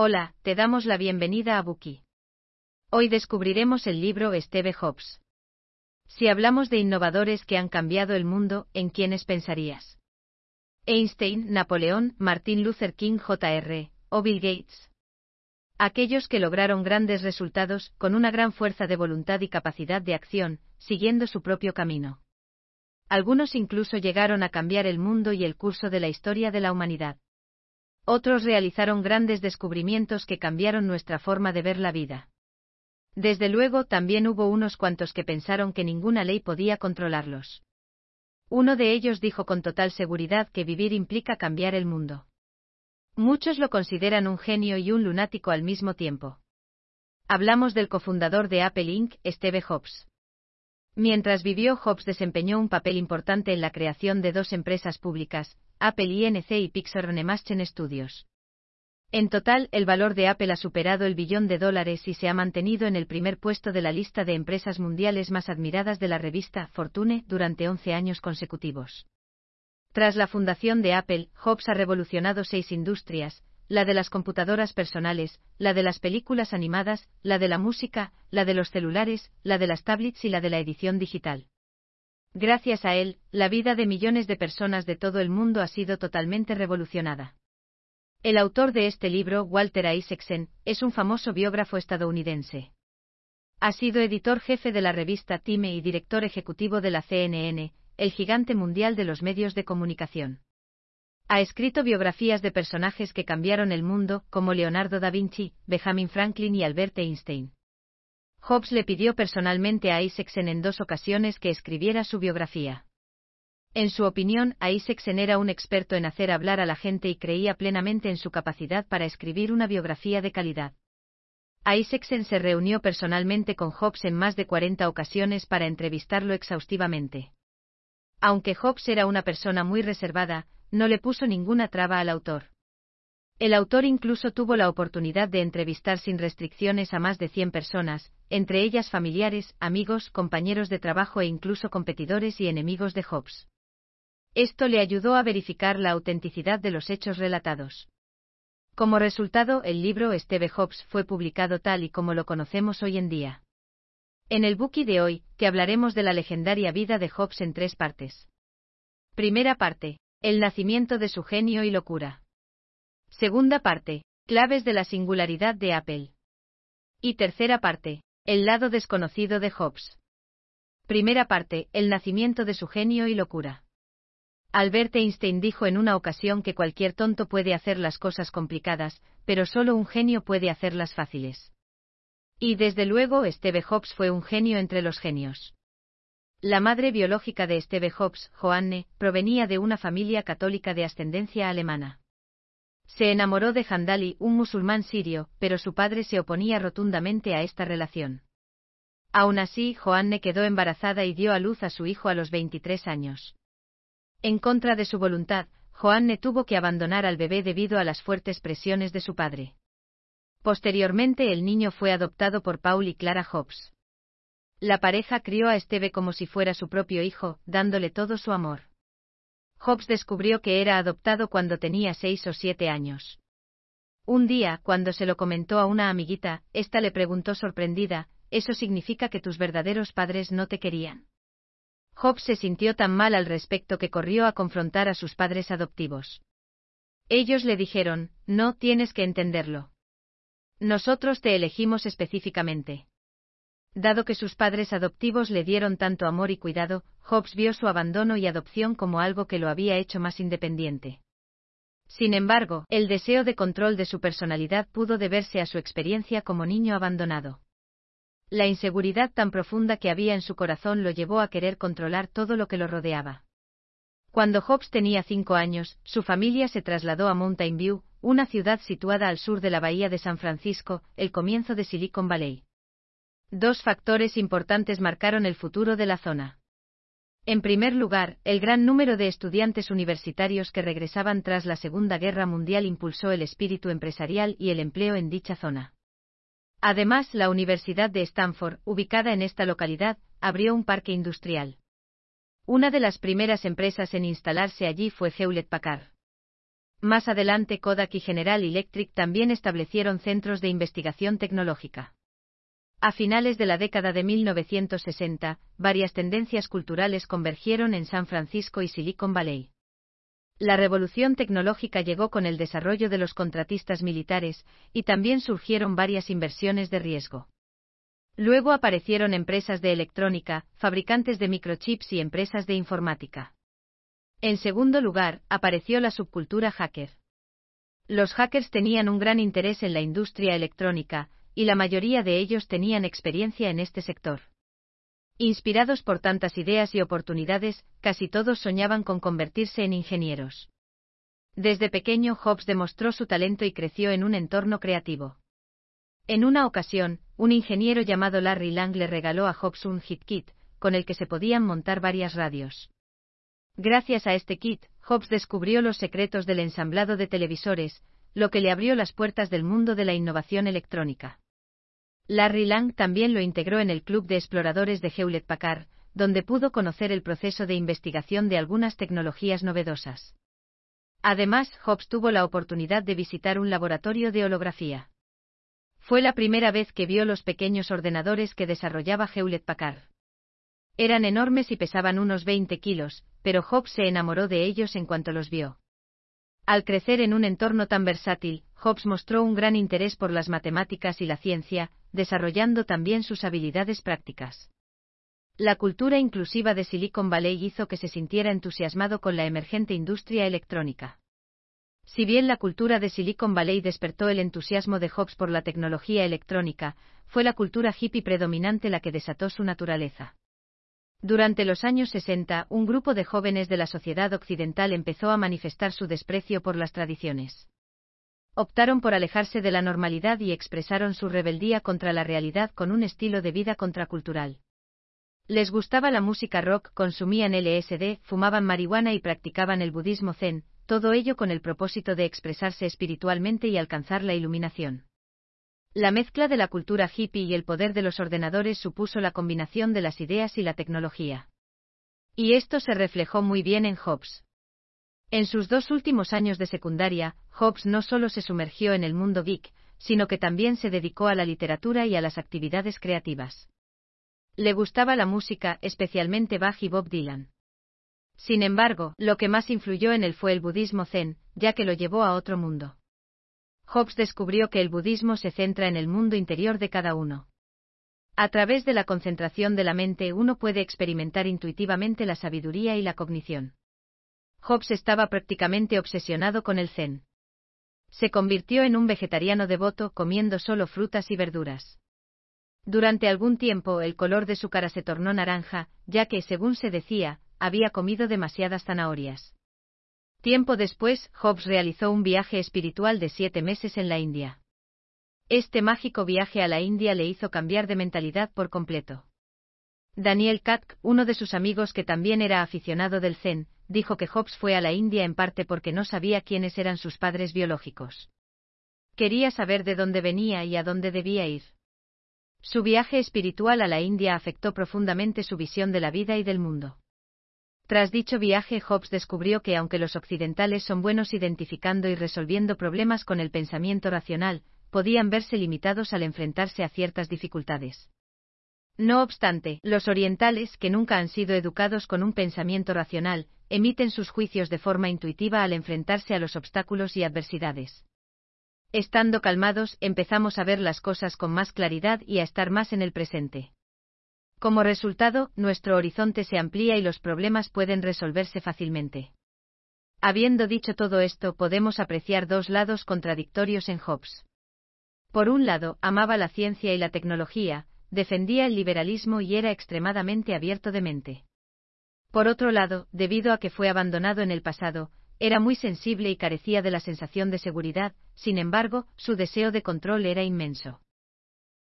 Hola, te damos la bienvenida a Buki. Hoy descubriremos el libro Steve Jobs. Si hablamos de innovadores que han cambiado el mundo, ¿en quiénes pensarías? Einstein, Napoleón, Martin Luther King Jr. o Bill Gates. Aquellos que lograron grandes resultados con una gran fuerza de voluntad y capacidad de acción, siguiendo su propio camino. Algunos incluso llegaron a cambiar el mundo y el curso de la historia de la humanidad. Otros realizaron grandes descubrimientos que cambiaron nuestra forma de ver la vida. Desde luego también hubo unos cuantos que pensaron que ninguna ley podía controlarlos. Uno de ellos dijo con total seguridad que vivir implica cambiar el mundo. Muchos lo consideran un genio y un lunático al mismo tiempo. Hablamos del cofundador de Apple Inc., Steve Jobs. Mientras vivió, Jobs desempeñó un papel importante en la creación de dos empresas públicas, Apple Inc. y Pixar Animation Studios. En total, el valor de Apple ha superado el billón de dólares y se ha mantenido en el primer puesto de la lista de empresas mundiales más admiradas de la revista Fortune durante 11 años consecutivos. Tras la fundación de Apple, Jobs ha revolucionado seis industrias, la de las computadoras personales, la de las películas animadas, la de la música, la de los celulares, la de las tablets y la de la edición digital. Gracias a él, la vida de millones de personas de todo el mundo ha sido totalmente revolucionada. El autor de este libro, Walter Isaacson, es un famoso biógrafo estadounidense. Ha sido editor jefe de la revista Time y director ejecutivo de la CNN, el gigante mundial de los medios de comunicación. Ha escrito biografías de personajes que cambiaron el mundo, como Leonardo da Vinci, Benjamin Franklin y Albert Einstein. Hobbes le pidió personalmente a Isaacson en dos ocasiones que escribiera su biografía. En su opinión, Isaacson era un experto en hacer hablar a la gente y creía plenamente en su capacidad para escribir una biografía de calidad. Isaacson se reunió personalmente con Hobbes en más de 40 ocasiones para entrevistarlo exhaustivamente. Aunque Hobbes era una persona muy reservada, no le puso ninguna traba al autor. El autor incluso tuvo la oportunidad de entrevistar sin restricciones a más de 100 personas, entre ellas familiares, amigos, compañeros de trabajo e incluso competidores y enemigos de Hobbes. Esto le ayudó a verificar la autenticidad de los hechos relatados. Como resultado, el libro Steve Hobbes fue publicado tal y como lo conocemos hoy en día. En el Buki de hoy, te hablaremos de la legendaria vida de Hobbes en tres partes. Primera parte, el nacimiento de su genio y locura. Segunda parte, claves de la singularidad de Apple. Y tercera parte, el lado desconocido de Hobbes. Primera parte, el nacimiento de su genio y locura. Albert Einstein dijo en una ocasión que cualquier tonto puede hacer las cosas complicadas, pero solo un genio puede hacerlas fáciles. Y desde luego Steve Jobs fue un genio entre los genios. La madre biológica de Steve Jobs, Joanne, provenía de una familia católica de ascendencia alemana. Se enamoró de Handali, un musulmán sirio, pero su padre se oponía rotundamente a esta relación. Aún así, Joanne quedó embarazada y dio a luz a su hijo a los 23 años. En contra de su voluntad, Joanne tuvo que abandonar al bebé debido a las fuertes presiones de su padre. Posteriormente el niño fue adoptado por Paul y Clara Hobbs. La pareja crió a Esteve como si fuera su propio hijo, dándole todo su amor. Hobbs descubrió que era adoptado cuando tenía seis o siete años. Un día, cuando se lo comentó a una amiguita, ésta le preguntó sorprendida, ¿eso significa que tus verdaderos padres no te querían? Hobbes se sintió tan mal al respecto que corrió a confrontar a sus padres adoptivos. Ellos le dijeron, no tienes que entenderlo. Nosotros te elegimos específicamente. Dado que sus padres adoptivos le dieron tanto amor y cuidado, Hobbes vio su abandono y adopción como algo que lo había hecho más independiente. Sin embargo, el deseo de control de su personalidad pudo deberse a su experiencia como niño abandonado. La inseguridad tan profunda que había en su corazón lo llevó a querer controlar todo lo que lo rodeaba. Cuando Hobbes tenía cinco años, su familia se trasladó a Mountain View, una ciudad situada al sur de la bahía de San Francisco, el comienzo de Silicon Valley. Dos factores importantes marcaron el futuro de la zona. En primer lugar, el gran número de estudiantes universitarios que regresaban tras la Segunda Guerra Mundial impulsó el espíritu empresarial y el empleo en dicha zona. Además, la Universidad de Stanford, ubicada en esta localidad, abrió un parque industrial. Una de las primeras empresas en instalarse allí fue Hewlett Packard. Más adelante Kodak y General Electric también establecieron centros de investigación tecnológica. A finales de la década de 1960, varias tendencias culturales convergieron en San Francisco y Silicon Valley. La revolución tecnológica llegó con el desarrollo de los contratistas militares, y también surgieron varias inversiones de riesgo. Luego aparecieron empresas de electrónica, fabricantes de microchips y empresas de informática. En segundo lugar, apareció la subcultura hacker. Los hackers tenían un gran interés en la industria electrónica, y la mayoría de ellos tenían experiencia en este sector. Inspirados por tantas ideas y oportunidades, casi todos soñaban con convertirse en ingenieros. Desde pequeño Hobbes demostró su talento y creció en un entorno creativo. En una ocasión, un ingeniero llamado Larry Lang le regaló a Hobbes un hit kit, con el que se podían montar varias radios. Gracias a este kit, Hobbes descubrió los secretos del ensamblado de televisores, lo que le abrió las puertas del mundo de la innovación electrónica. Larry Lang también lo integró en el Club de Exploradores de Hewlett Packard, donde pudo conocer el proceso de investigación de algunas tecnologías novedosas. Además, Hobbes tuvo la oportunidad de visitar un laboratorio de holografía. Fue la primera vez que vio los pequeños ordenadores que desarrollaba Hewlett Packard. Eran enormes y pesaban unos 20 kilos, pero Hobbes se enamoró de ellos en cuanto los vio. Al crecer en un entorno tan versátil, Hobbes mostró un gran interés por las matemáticas y la ciencia, desarrollando también sus habilidades prácticas. La cultura inclusiva de Silicon Valley hizo que se sintiera entusiasmado con la emergente industria electrónica. Si bien la cultura de Silicon Valley despertó el entusiasmo de Hobbes por la tecnología electrónica, fue la cultura hippie predominante la que desató su naturaleza. Durante los años 60, un grupo de jóvenes de la sociedad occidental empezó a manifestar su desprecio por las tradiciones. Optaron por alejarse de la normalidad y expresaron su rebeldía contra la realidad con un estilo de vida contracultural. Les gustaba la música rock, consumían LSD, fumaban marihuana y practicaban el budismo zen, todo ello con el propósito de expresarse espiritualmente y alcanzar la iluminación. La mezcla de la cultura hippie y el poder de los ordenadores supuso la combinación de las ideas y la tecnología. Y esto se reflejó muy bien en Hobbes. En sus dos últimos años de secundaria, Hobbes no solo se sumergió en el mundo geek, sino que también se dedicó a la literatura y a las actividades creativas. Le gustaba la música, especialmente Bach y Bob Dylan. Sin embargo, lo que más influyó en él fue el budismo zen, ya que lo llevó a otro mundo. Hobbes descubrió que el budismo se centra en el mundo interior de cada uno. A través de la concentración de la mente uno puede experimentar intuitivamente la sabiduría y la cognición. Hobbes estaba prácticamente obsesionado con el zen. Se convirtió en un vegetariano devoto comiendo solo frutas y verduras. Durante algún tiempo el color de su cara se tornó naranja, ya que, según se decía, había comido demasiadas zanahorias. Tiempo después, Hobbes realizó un viaje espiritual de siete meses en la India. Este mágico viaje a la India le hizo cambiar de mentalidad por completo. Daniel Katk, uno de sus amigos que también era aficionado del Zen, dijo que Hobbes fue a la India en parte porque no sabía quiénes eran sus padres biológicos. Quería saber de dónde venía y a dónde debía ir. Su viaje espiritual a la India afectó profundamente su visión de la vida y del mundo. Tras dicho viaje, Hobbes descubrió que aunque los occidentales son buenos identificando y resolviendo problemas con el pensamiento racional, podían verse limitados al enfrentarse a ciertas dificultades. No obstante, los orientales, que nunca han sido educados con un pensamiento racional, emiten sus juicios de forma intuitiva al enfrentarse a los obstáculos y adversidades. Estando calmados, empezamos a ver las cosas con más claridad y a estar más en el presente. Como resultado, nuestro horizonte se amplía y los problemas pueden resolverse fácilmente. Habiendo dicho todo esto, podemos apreciar dos lados contradictorios en Hobbes. Por un lado, amaba la ciencia y la tecnología, defendía el liberalismo y era extremadamente abierto de mente. Por otro lado, debido a que fue abandonado en el pasado, era muy sensible y carecía de la sensación de seguridad, sin embargo, su deseo de control era inmenso.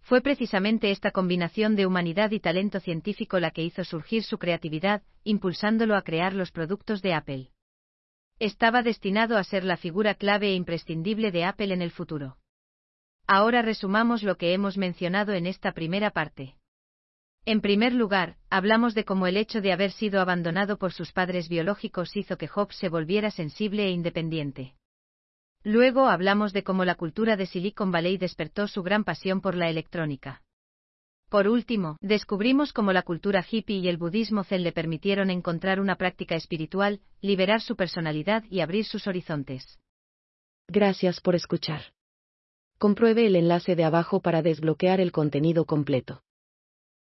Fue precisamente esta combinación de humanidad y talento científico la que hizo surgir su creatividad, impulsándolo a crear los productos de Apple. Estaba destinado a ser la figura clave e imprescindible de Apple en el futuro. Ahora resumamos lo que hemos mencionado en esta primera parte. En primer lugar, hablamos de cómo el hecho de haber sido abandonado por sus padres biológicos hizo que Hobbes se volviera sensible e independiente. Luego hablamos de cómo la cultura de Silicon Valley despertó su gran pasión por la electrónica. Por último, descubrimos cómo la cultura hippie y el budismo zen le permitieron encontrar una práctica espiritual, liberar su personalidad y abrir sus horizontes. Gracias por escuchar. Compruebe el enlace de abajo para desbloquear el contenido completo.